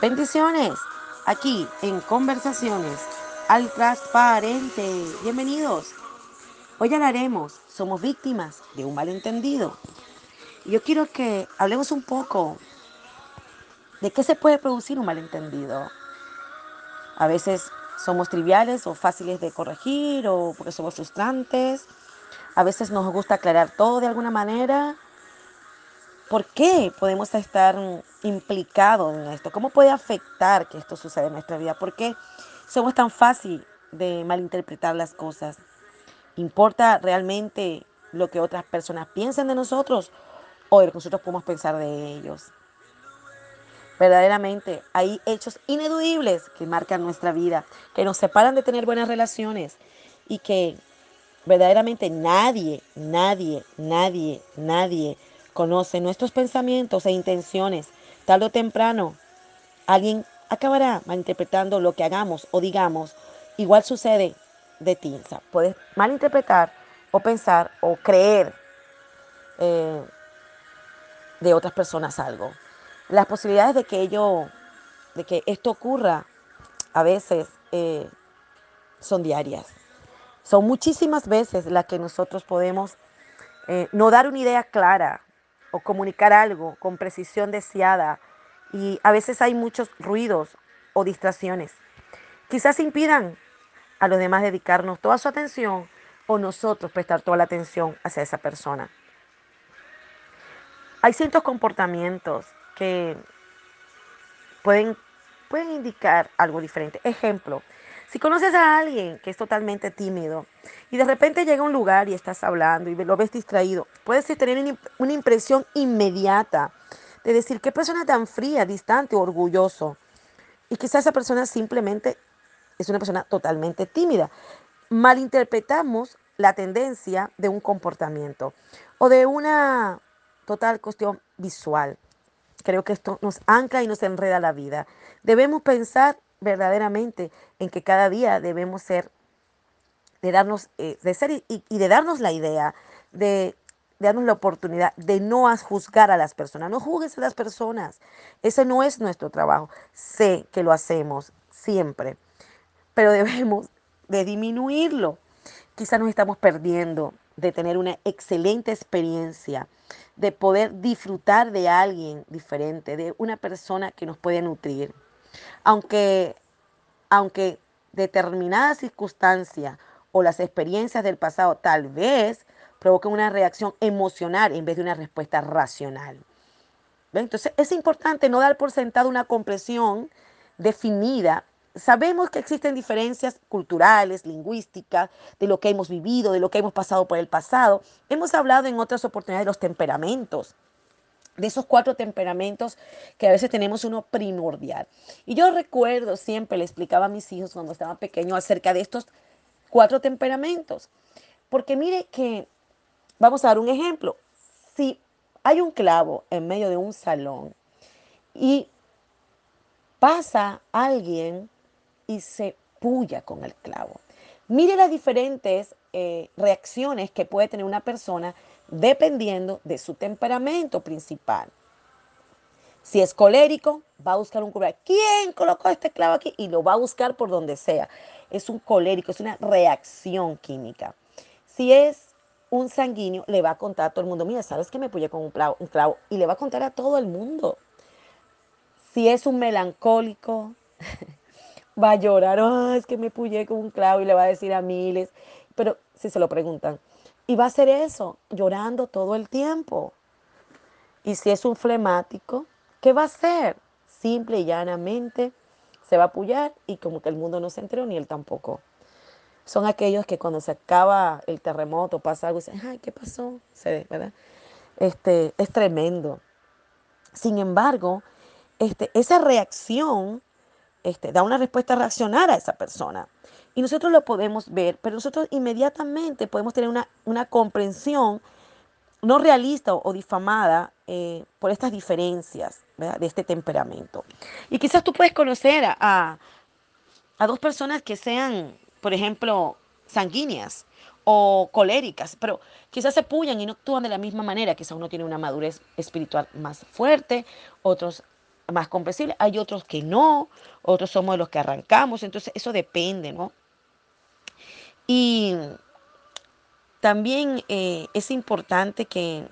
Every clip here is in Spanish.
Bendiciones aquí en Conversaciones al Transparente. Bienvenidos. Hoy hablaremos, somos víctimas de un malentendido. Yo quiero que hablemos un poco de qué se puede producir un malentendido. A veces somos triviales o fáciles de corregir o porque somos frustrantes. A veces nos gusta aclarar todo de alguna manera ¿Por qué podemos estar implicados en esto? ¿Cómo puede afectar que esto suceda en nuestra vida? ¿Por qué somos tan fácil de malinterpretar las cosas? ¿Importa realmente lo que otras personas piensan de nosotros o lo que nosotros podemos pensar de ellos? Verdaderamente hay hechos ineludibles que marcan nuestra vida, que nos separan de tener buenas relaciones y que verdaderamente nadie, nadie, nadie, nadie conoce nuestros pensamientos e intenciones, tarde o temprano, alguien acabará malinterpretando lo que hagamos o digamos. Igual sucede de ti. O puedes malinterpretar o pensar o creer eh, de otras personas algo. Las posibilidades de que ello, de que esto ocurra, a veces eh, son diarias. Son muchísimas veces las que nosotros podemos eh, no dar una idea clara o comunicar algo con precisión deseada y a veces hay muchos ruidos o distracciones. Quizás impidan a los demás dedicarnos toda su atención o nosotros prestar toda la atención hacia esa persona. Hay ciertos comportamientos que pueden, pueden indicar algo diferente. Ejemplo, si conoces a alguien que es totalmente tímido y de repente llega a un lugar y estás hablando y lo ves distraído, puedes tener una impresión inmediata de decir qué persona tan fría, distante, orgulloso. Y quizás esa persona simplemente es una persona totalmente tímida. Malinterpretamos la tendencia de un comportamiento o de una total cuestión visual. Creo que esto nos ancla y nos enreda la vida. Debemos pensar verdaderamente en que cada día debemos ser, de darnos, eh, de ser y, de darnos la idea, de, darnos la oportunidad de no juzgar a las personas. No juzgues a las personas. Ese no es nuestro trabajo. Sé que lo hacemos siempre, pero debemos de disminuirlo. Quizás nos estamos perdiendo de tener una excelente experiencia, de poder disfrutar de alguien diferente, de una persona que nos puede nutrir aunque, aunque determinadas circunstancias o las experiencias del pasado tal vez provoquen una reacción emocional en vez de una respuesta racional. Entonces es importante no dar por sentado una comprensión definida. Sabemos que existen diferencias culturales, lingüísticas, de lo que hemos vivido, de lo que hemos pasado por el pasado. Hemos hablado en otras oportunidades de los temperamentos de esos cuatro temperamentos que a veces tenemos uno primordial. Y yo recuerdo, siempre le explicaba a mis hijos cuando estaban pequeños acerca de estos cuatro temperamentos. Porque mire que, vamos a dar un ejemplo, si hay un clavo en medio de un salón y pasa alguien y se puya con el clavo, mire las diferentes eh, reacciones que puede tener una persona dependiendo de su temperamento principal. Si es colérico, va a buscar un culpable. ¿Quién colocó este clavo aquí? Y lo va a buscar por donde sea. Es un colérico, es una reacción química. Si es un sanguíneo, le va a contar a todo el mundo, mira, ¿sabes que me puse con un clavo, un clavo? Y le va a contar a todo el mundo. Si es un melancólico, va a llorar, oh, es que me puyé con un clavo y le va a decir a miles. Pero si se lo preguntan, y va a hacer eso, llorando todo el tiempo. Y si es un flemático, ¿qué va a hacer? Simple y llanamente se va a apoyar y como que el mundo no se enteró ni él tampoco. Son aquellos que cuando se acaba el terremoto, pasa algo y dicen, ay, ¿qué pasó? Se, ¿verdad? Este, es tremendo. Sin embargo, este, esa reacción este, da una respuesta reaccionar a esa persona. Y nosotros lo podemos ver, pero nosotros inmediatamente podemos tener una, comprensión no realista o, difamada eh, por estas diferencias de este temperamento. Y quizás tú puedes conocer a, a dos personas que sean, por ejemplo, sanguíneas o coléricas, pero quizás se puyan y no actúan de la misma manera. Quizás uno tiene una madurez espiritual más fuerte, otros más comprensibles, hay otros que no, otros somos los que arrancamos, entonces eso depende, ¿no? Y también eh, es importante que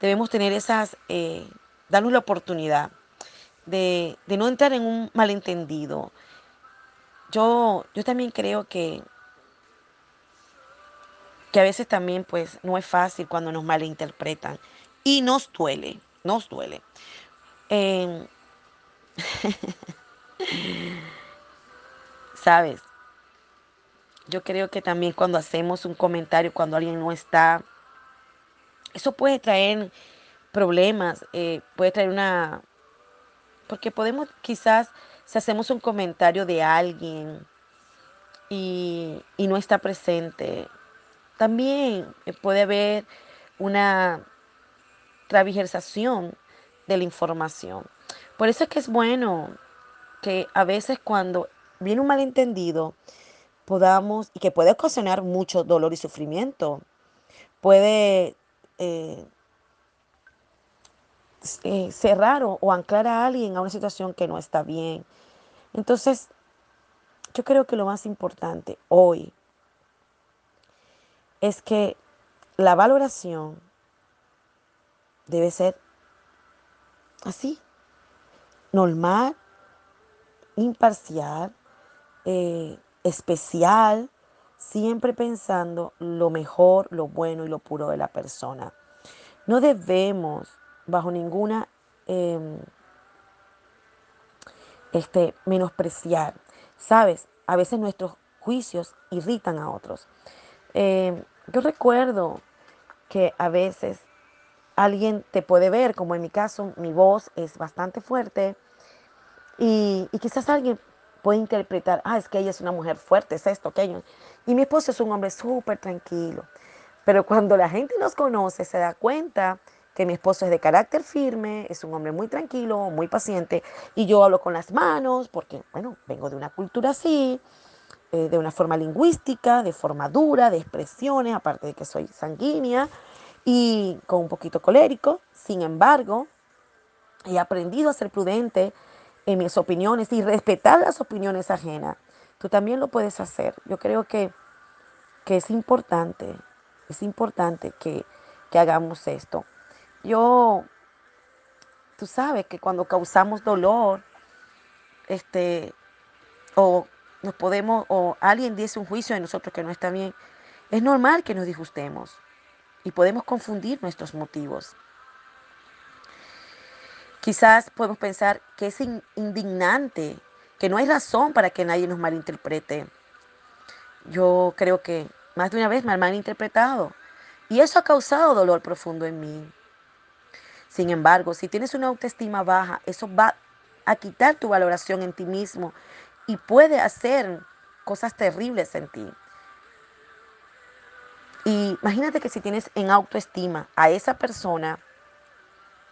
debemos tener esas, eh, darnos la oportunidad de, de, no entrar en un malentendido. Yo, yo también creo que, que a veces también pues no es fácil cuando nos malinterpretan y nos duele, nos duele. Eh, Sabes, yo creo que también cuando hacemos un comentario, cuando alguien no está, eso puede traer problemas, eh, puede traer una... Porque podemos quizás, si hacemos un comentario de alguien y, y no está presente, también puede haber una travigersación de la información. Por eso es que es bueno que a veces cuando viene un malentendido, podamos, y que puede ocasionar mucho dolor y sufrimiento, puede eh, eh, cerrar o, o anclar a alguien a una situación que no está bien. Entonces, yo creo que lo más importante hoy es que la valoración debe ser así, normal, imparcial, eh, especial, siempre pensando lo mejor, lo bueno y lo puro de la persona. No debemos, bajo ninguna, eh, este, menospreciar. Sabes, a veces nuestros juicios irritan a otros. Eh, yo recuerdo que a veces alguien te puede ver, como en mi caso, mi voz es bastante fuerte y, quizás alguien puede interpretar, ah, es que ella es una mujer fuerte, es esto, aquello. Y mi esposo es un hombre súper tranquilo. Pero cuando la gente nos conoce, se da cuenta que mi esposo es de carácter firme, es un hombre muy tranquilo, muy paciente, y yo hablo con las manos, porque, bueno, vengo de una cultura así, eh, de una forma lingüística, de forma dura, de expresiones, aparte de que soy sanguínea y con un poquito colérico. Sin embargo, he aprendido a ser prudente en mis opiniones y respetar las opiniones ajenas. Tú también lo puedes hacer. Yo creo que, que es importante, es importante que, que hagamos esto. Yo, tú sabes que cuando causamos dolor, este, o nos podemos, o alguien dice un juicio de nosotros que no está bien, es normal que nos disgustemos y podemos confundir nuestros motivos. Quizás podemos pensar que es indignante, que no hay razón para que nadie nos malinterprete. Yo creo que más de una vez me han malinterpretado y eso ha causado dolor profundo en mí. Sin embargo, si tienes una autoestima baja, eso va a quitar tu valoración en ti mismo y puede hacer cosas terribles en ti. Y imagínate que si tienes en autoestima a esa persona,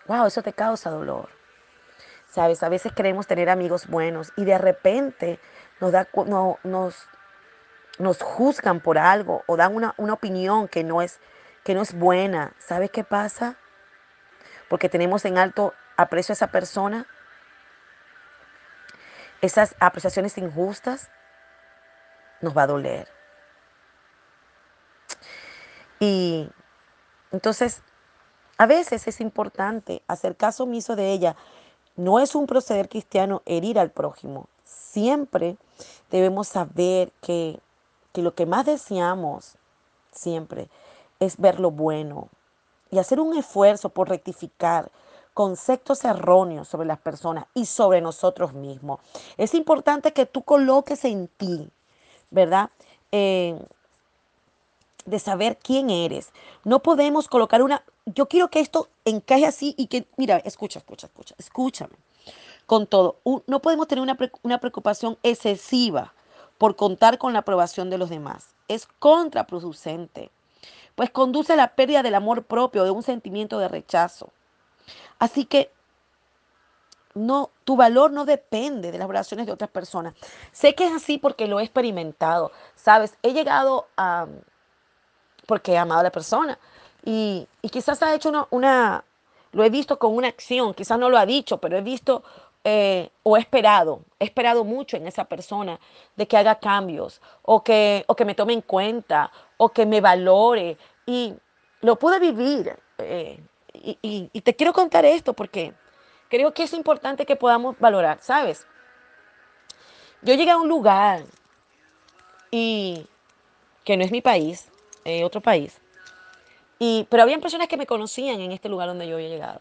wow, eso te causa dolor. Sabes, a veces queremos tener amigos buenos y de repente nos, da, no, nos, nos juzgan por algo o dan una, una opinión que no, es, que no es buena. ¿Sabes qué pasa? Porque tenemos en alto aprecio a esa persona. Esas apreciaciones injustas nos va a doler. Y entonces, a veces es importante hacer caso omiso de ella. No es un proceder cristiano herir al prójimo. Siempre debemos saber que, que lo que más deseamos siempre es ver lo bueno y hacer un esfuerzo por rectificar conceptos erróneos sobre las personas y sobre nosotros mismos. Es importante que tú coloques en ti, ¿verdad? Eh, de saber quién eres. No podemos colocar una... Yo quiero que esto encaje así y que... Mira, escucha, escucha, escucha, escúchame. Con todo, no podemos tener una, una preocupación excesiva por contar con la aprobación de los demás. Es contraproducente, pues conduce a la pérdida del amor propio, de un sentimiento de rechazo. Así que no, tu valor no depende de las relaciones de otras personas. Sé que es así porque lo he experimentado. Sabes, he llegado a, porque he amado a la persona. Y, quizás ha hecho una, lo he visto con una acción, quizás no lo ha dicho, pero he visto eh, o he esperado, he esperado mucho en esa persona de que haga cambios o que, o que me tome en cuenta o que me valore y lo pude vivir. Eh, y, y te quiero contar esto porque creo que es importante que podamos valorar, ¿sabes? Yo llegué a un lugar y que no es mi país, eh, otro país, y, pero habían personas que me conocían en este lugar donde yo había llegado.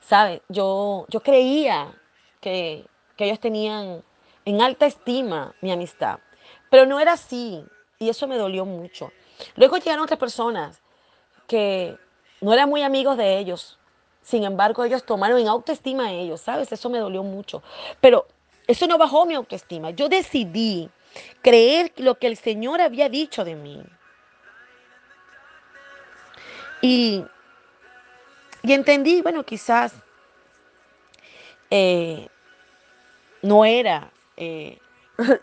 ¿Sabes? Yo, yo creía que, que ellos tenían en alta estima mi amistad, pero no era así y eso me dolió mucho. Luego llegaron otras personas que no eran muy amigos de ellos, sin embargo ellos tomaron en autoestima a ellos, ¿sabes? Eso me dolió mucho, pero eso no bajó mi autoestima. Yo decidí creer lo que el Señor había dicho de mí. Y, y entendí, bueno, quizás eh, no era eh,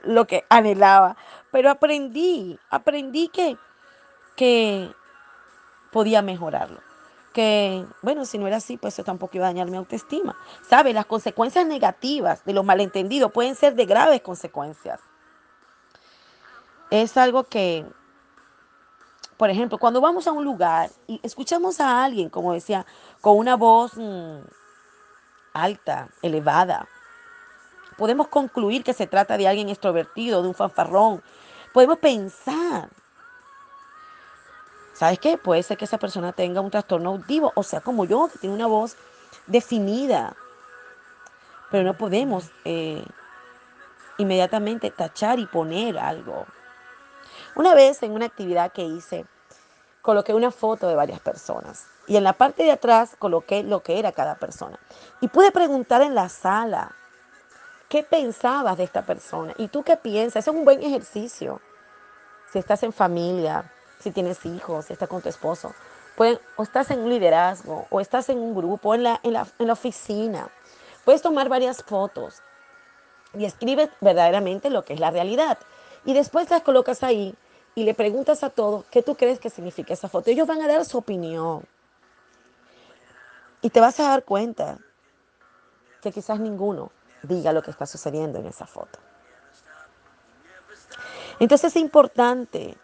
lo que anhelaba, pero aprendí, aprendí que, que podía mejorarlo. Que, bueno, si no era así, pues eso tampoco iba a dañar mi autoestima. ¿Sabes? Las consecuencias negativas de los malentendidos pueden ser de graves consecuencias. Es algo que, por ejemplo, cuando vamos a un lugar y escuchamos a alguien, como decía, con una voz mmm, alta, elevada, podemos concluir que se trata de alguien extrovertido, de un fanfarrón. Podemos pensar, ¿sabes qué? Puede ser que esa persona tenga un trastorno auditivo, o sea, como yo, que tiene una voz definida. Pero no podemos eh, inmediatamente tachar y poner algo. Una vez en una actividad que hice, coloqué una foto de varias personas y en la parte de atrás coloqué lo que era cada persona. Y pude preguntar en la sala, ¿qué pensabas de esta persona? ¿Y tú qué piensas? Es un buen ejercicio. Si estás en familia, si tienes hijos, si estás con tu esposo, o estás en un liderazgo, o estás en un grupo, en la, en la, en la oficina. Puedes tomar varias fotos y escribes verdaderamente lo que es la realidad. Y después las colocas ahí y le preguntas a todos qué tú crees que significa esa foto. Ellos van a dar su opinión. Y te vas a dar cuenta que quizás ninguno diga lo que está sucediendo en esa foto. Entonces es importante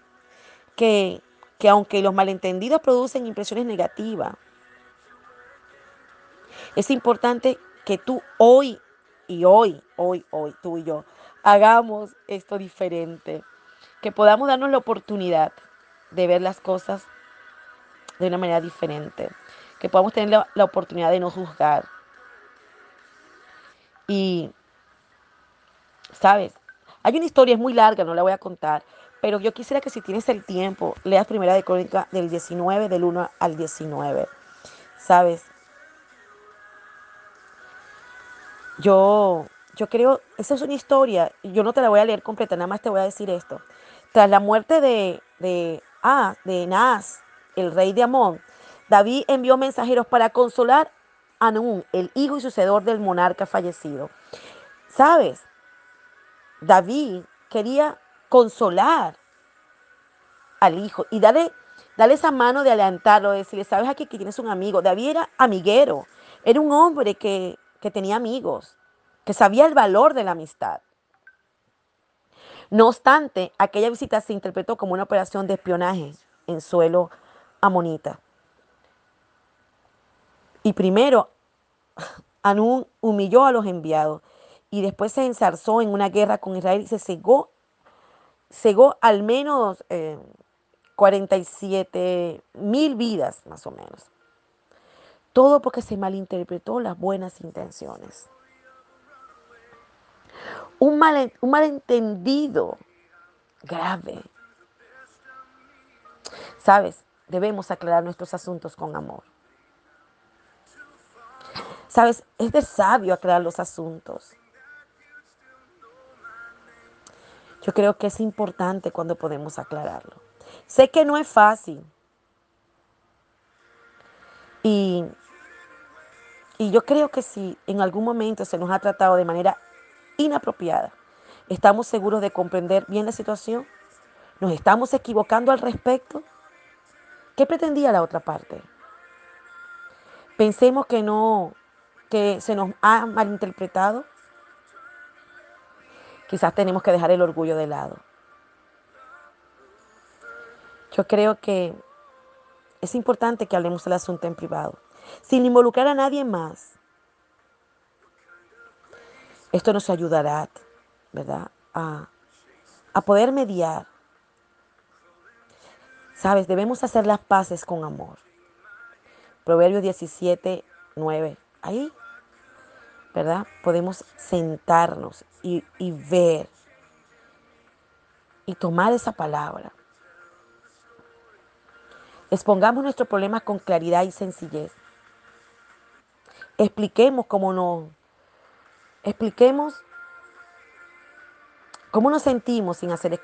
que, que aunque los malentendidos producen impresiones negativas, es importante que tú hoy y hoy, hoy, hoy, tú y yo, hagamos esto diferente que podamos darnos la oportunidad de ver las cosas de una manera diferente, que podamos tener la, oportunidad de no juzgar. Y, ¿sabes? Hay una historia, es muy larga, no la voy a contar, pero yo quisiera que si tienes el tiempo, leas primera de Crónica del 19, del 1 al 19. ¿Sabes? Yo, yo creo, esa es una historia, yo no te la voy a leer completa, nada más te voy a decir esto. Tras la muerte de, de, ah, de Naas, el rey de Amón, David envió mensajeros para consolar a Anún, el hijo y sucedor del monarca fallecido. ¿Sabes? David quería consolar al hijo y darle, darle esa mano de alentarlo, de decirle, sabes aquí que tienes un amigo. David era amiguero, era un hombre que, que tenía amigos, que sabía el valor de la amistad. No obstante, aquella visita se interpretó como una operación de espionaje en suelo amonita. Y primero, Anún humilló a los enviados y después se ensarzó en una guerra con Israel y se cegó, cegó al menos eh, 47 mil vidas, más o menos. Todo porque se malinterpretó las buenas intenciones un, mal, un malentendido grave. Sabes, debemos aclarar nuestros asuntos con amor. Sabes, es de sabio aclarar los asuntos. Yo creo que es importante cuando podemos aclararlo. Sé que no es fácil. Y, y yo creo que si en algún momento se nos ha tratado de manera inapropiada. ¿Estamos seguros de comprender bien la situación? ¿Nos estamos equivocando al respecto? ¿Qué pretendía la otra parte? pensemos que no, que se nos ha malinterpretado, quizás tenemos que dejar el orgullo de lado. Yo creo que es importante que hablemos del asunto en privado, sin involucrar a nadie más. Esto nos ayudará, ¿verdad?, a, a poder mediar. Sabes, debemos hacer las paces con amor. Proverbios 17, 9. Ahí, ¿verdad? Podemos sentarnos y, y ver y tomar esa palabra. Expongamos nuestro problema con claridad y sencillez. Expliquemos cómo no. Expliquemos cómo nos sentimos sin hacer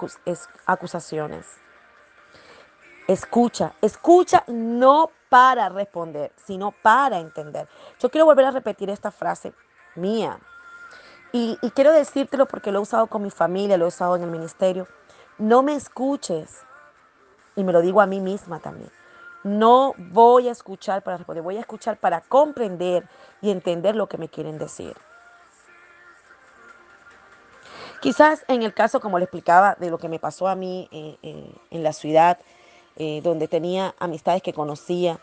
acusaciones. Escucha, escucha no para responder, sino para entender. Yo quiero volver a repetir esta frase mía. Y, quiero decírtelo porque lo he usado con mi familia, lo he usado en el ministerio. No me escuches. Y me lo digo a mí misma también. No voy a escuchar para responder, voy a escuchar para comprender y entender lo que me quieren decir. Quizás en el caso, como le explicaba, de lo que me pasó a mí eh, eh, en la ciudad, eh, donde tenía amistades que conocía,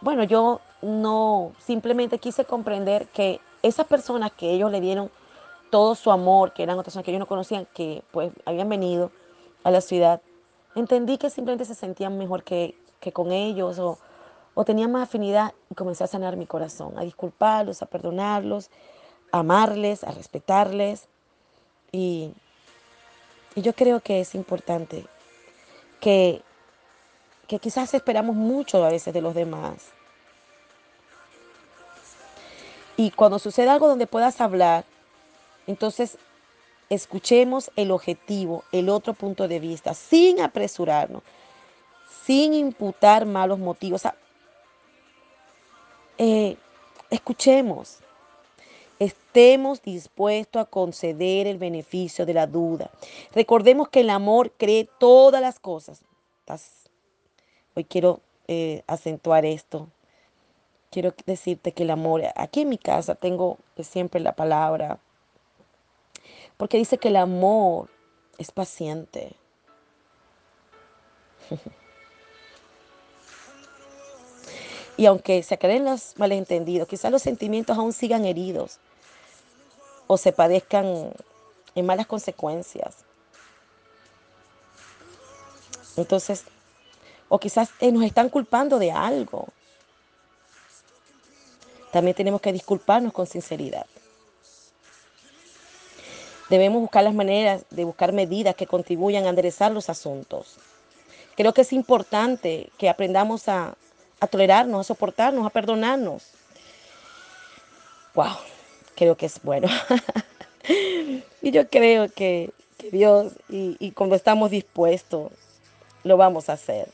bueno, yo no simplemente quise comprender que esas personas que ellos le dieron todo su amor, que eran otras personas que ellos no conocían, que pues habían venido a la ciudad, entendí que simplemente se sentían mejor que, que con ellos o, o tenía más afinidad y comencé a sanar mi corazón, a disculparlos, a perdonarlos, a amarles, a respetarles. Y, yo creo que es importante que, que quizás esperamos mucho a veces de los demás. Y cuando sucede algo donde puedas hablar, entonces escuchemos el objetivo, el otro punto de vista, sin apresurarnos, sin imputar malos motivos. Eh, escuchemos, estemos dispuestos a conceder el beneficio de la duda. Recordemos que el amor cree todas las cosas. Hoy quiero eh, acentuar esto. Quiero decirte que el amor, aquí en mi casa tengo siempre la palabra, porque dice que el amor es paciente. Y aunque se creen los malentendidos, quizás los sentimientos aún sigan heridos o se padezcan en malas consecuencias. Entonces, o quizás eh, nos están culpando de algo. También tenemos que disculparnos con sinceridad. Debemos buscar las maneras de buscar medidas que contribuyan a enderezar los asuntos. Creo que es importante que aprendamos a, a tolerarnos, a soportarnos, a perdonarnos. Wow, creo que es bueno. y yo creo que, Dios, y, y cuando estamos dispuestos, lo vamos a hacer.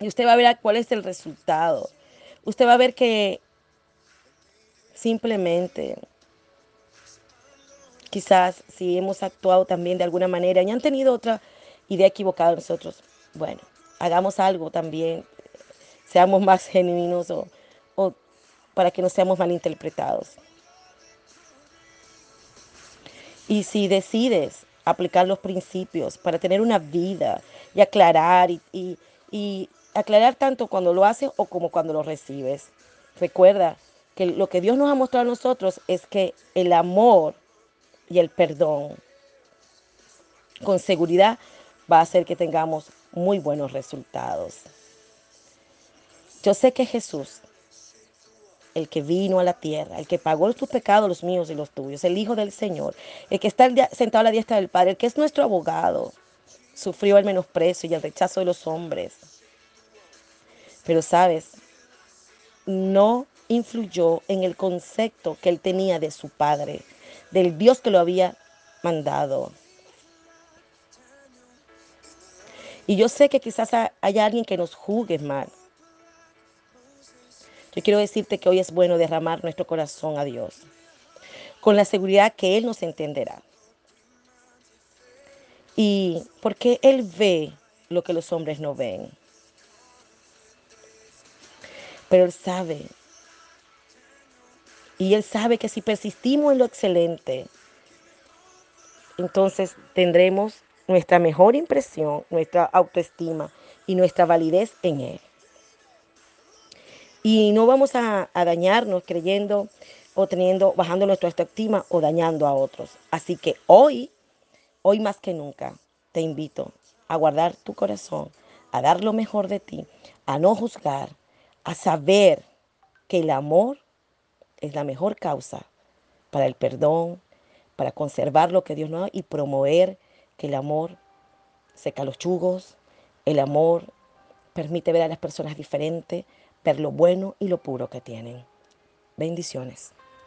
Y usted va a ver cuál es el resultado. Usted va a ver que simplemente quizás si hemos actuado también de alguna manera y han tenido otra idea equivocada nosotros, bueno, hagamos algo también seamos más genuinos o, para que no seamos malinterpretados. Y si decides aplicar los principios para tener una vida y aclarar y, y, aclarar tanto cuando lo haces o como cuando lo recibes. Recuerda que lo que Dios nos ha mostrado a nosotros es que el amor y el perdón con seguridad va a hacer que tengamos muy buenos resultados. Yo sé que Jesús, el que vino a la tierra, el que pagó tus pecados, los míos y los tuyos, el Hijo del Señor, el que está sentado a la diestra del Padre, el que es nuestro abogado, sufrió el menosprecio y el rechazo de los hombres. Pero sabes, no influyó en el concepto que él tenía de su Padre, del Dios que lo había mandado. Y yo sé que quizás haya alguien que nos juzgue mal. Yo quiero decirte que hoy es bueno derramar nuestro corazón a Dios, con la seguridad que Él nos entenderá. Y porque Él ve lo que los hombres no ven. pero Él sabe. Y Él sabe que si persistimos en lo excelente, entonces tendremos nuestra mejor impresión, nuestra autoestima y nuestra validez en Él. Y no vamos a, dañarnos creyendo o teniendo, bajando nuestra autoestima o dañando a otros. Así que hoy, hoy más que nunca, te invito a guardar tu corazón, a dar lo mejor de ti, a no juzgar, a saber que el amor es la mejor causa para el perdón, para conservar lo que Dios nos da y promover que el amor seca los chugos, el amor permite ver a las personas diferentes, ver lo bueno y lo puro que tienen. Bendiciones.